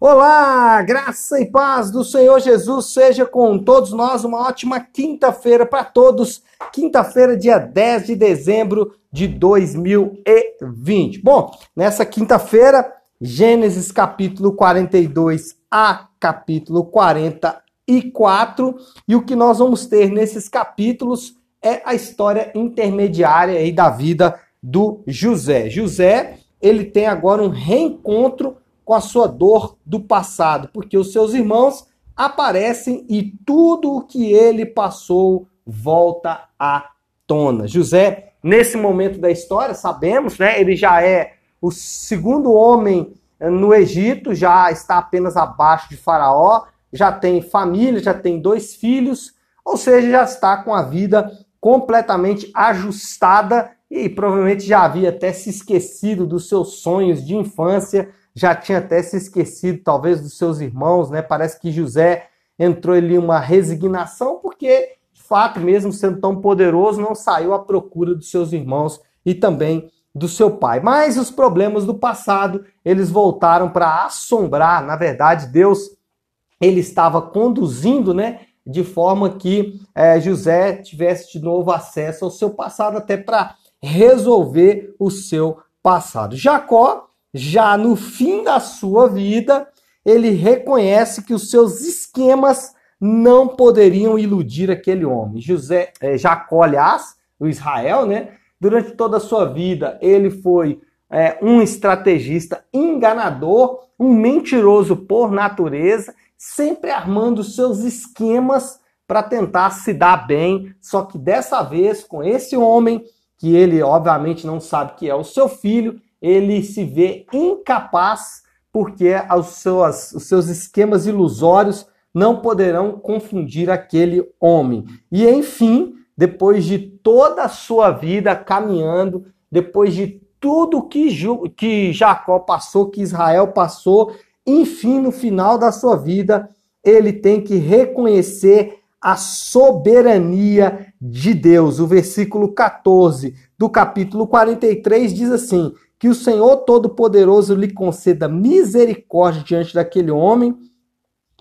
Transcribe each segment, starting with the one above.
Olá, graça e paz do Senhor Jesus seja com todos nós. Uma ótima quinta-feira para todos. Quinta-feira, dia 10 de dezembro de 2020. Bom, nessa quinta-feira, Gênesis capítulo 42 a capítulo 44. E o que nós vamos ter nesses capítulos é a história intermediária aí da vida do José. José, ele tem agora um reencontro com a sua dor do passado, porque os seus irmãos aparecem e tudo o que ele passou volta à tona. José, nesse momento da história, sabemos, né, ele já é o segundo homem no Egito, já está apenas abaixo de Faraó, já tem família, já tem dois filhos, ou seja, já está com a vida completamente ajustada e provavelmente já havia até se esquecido dos seus sonhos de infância, já tinha até se esquecido, talvez, dos seus irmãos, né? Parece que José entrou ali uma resignação, porque, de fato, mesmo sendo tão poderoso, não saiu à procura dos seus irmãos e também do seu pai. Mas os problemas do passado, eles voltaram para assombrar. Na verdade, Deus, ele estava conduzindo, né? De forma que é, José tivesse de novo acesso ao seu passado, até para resolver o seu passado. Jacó já no fim da sua vida, ele reconhece que os seus esquemas não poderiam iludir aquele homem. José, é, Jacó, aliás, o Israel, né? Durante toda a sua vida, ele foi é, um estrategista enganador, um mentiroso por natureza, sempre armando seus esquemas para tentar se dar bem. Só que dessa vez, com esse homem, que ele obviamente não sabe que é o seu filho, ele se vê incapaz porque os seus, os seus esquemas ilusórios não poderão confundir aquele homem. E enfim, depois de toda a sua vida caminhando, depois de tudo que, que Jacó passou, que Israel passou, enfim, no final da sua vida, ele tem que reconhecer a soberania de Deus. O versículo 14 do capítulo 43 diz assim: que o Senhor Todo-Poderoso lhe conceda misericórdia diante daquele homem.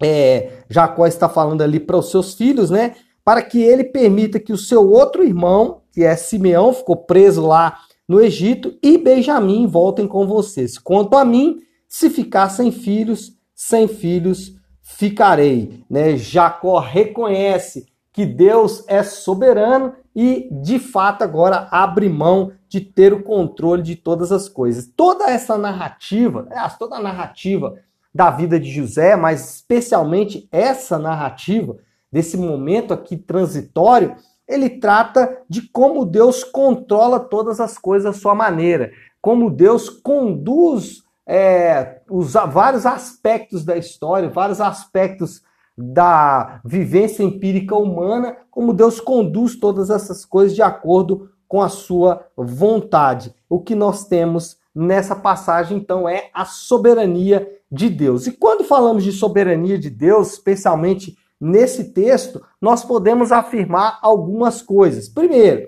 É, Jacó está falando ali para os seus filhos, né? Para que ele permita que o seu outro irmão, que é Simeão, ficou preso lá no Egito, e Benjamim voltem com vocês. Quanto a mim, se ficar sem filhos, sem filhos ficarei. Né? Jacó reconhece que Deus é soberano e, de fato, agora abre mão de ter o controle de todas as coisas. Toda essa narrativa, toda a narrativa da vida de José, mas especialmente essa narrativa desse momento aqui transitório, ele trata de como Deus controla todas as coisas à sua maneira, como Deus conduz é, os vários aspectos da história, vários aspectos da vivência empírica humana, como Deus conduz todas essas coisas de acordo com a sua vontade. O que nós temos nessa passagem, então, é a soberania de Deus. E quando falamos de soberania de Deus, especialmente nesse texto, nós podemos afirmar algumas coisas. Primeiro,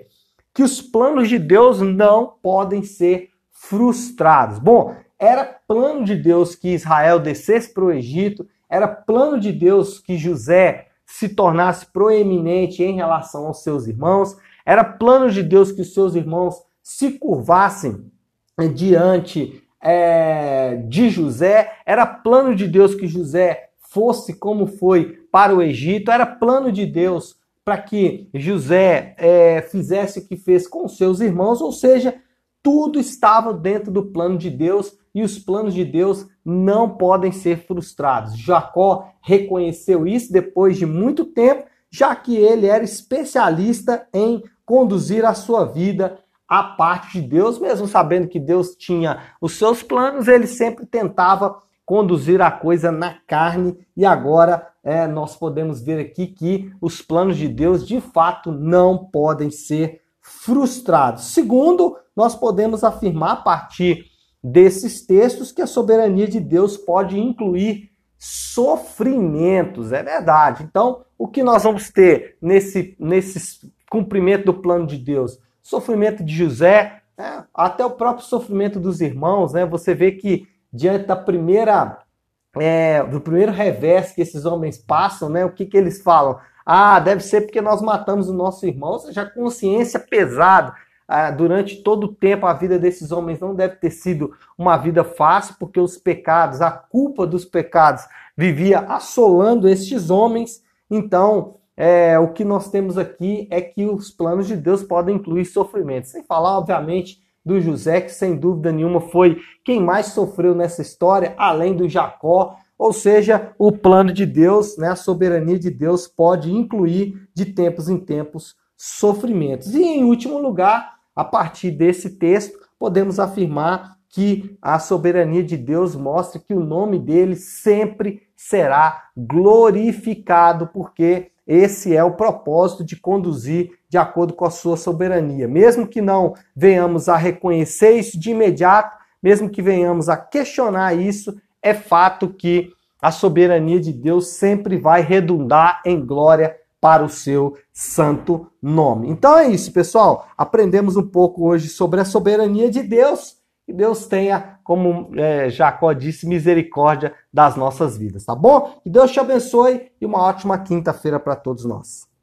que os planos de Deus não podem ser frustrados. Bom, era plano de Deus que Israel descesse para o Egito, era plano de Deus que José se tornasse proeminente em relação aos seus irmãos. Era plano de Deus que os seus irmãos se curvassem diante é, de José. Era plano de Deus que José fosse como foi para o Egito. Era plano de Deus para que José é, fizesse o que fez com seus irmãos. Ou seja, tudo estava dentro do plano de Deus e os planos de Deus não podem ser frustrados. Jacó reconheceu isso depois de muito tempo, já que ele era especialista em conduzir a sua vida à parte de Deus, mesmo sabendo que Deus tinha os seus planos, ele sempre tentava conduzir a coisa na carne e agora é, nós podemos ver aqui que os planos de Deus de fato não podem ser frustrados. Segundo, nós podemos afirmar a partir desses textos que a soberania de Deus pode incluir sofrimentos, é verdade. Então, o que nós vamos ter nesse, nesse cumprimento do plano de Deus? Sofrimento de José, né? até o próprio sofrimento dos irmãos, né? Você vê que diante da primeira é, do primeiro revés que esses homens passam, né? O que, que eles falam? Ah, deve ser porque nós matamos o nosso irmão, ou seja, consciência pesada. Ah, durante todo o tempo a vida desses homens não deve ter sido uma vida fácil, porque os pecados, a culpa dos pecados vivia assolando estes homens. Então, é, o que nós temos aqui é que os planos de Deus podem incluir sofrimento. Sem falar, obviamente, do José, que sem dúvida nenhuma foi quem mais sofreu nessa história, além do Jacó. Ou seja, o plano de Deus, né, a soberania de Deus pode incluir de tempos em tempos sofrimentos. E em último lugar, a partir desse texto, podemos afirmar que a soberania de Deus mostra que o nome dele sempre será glorificado, porque esse é o propósito de conduzir de acordo com a sua soberania. Mesmo que não venhamos a reconhecer isso de imediato, mesmo que venhamos a questionar isso, é fato que a soberania de Deus sempre vai redundar em glória para o seu santo nome. Então é isso, pessoal. Aprendemos um pouco hoje sobre a soberania de Deus. Que Deus tenha, como é, Jacó disse, misericórdia das nossas vidas, tá bom? Que Deus te abençoe e uma ótima quinta-feira para todos nós.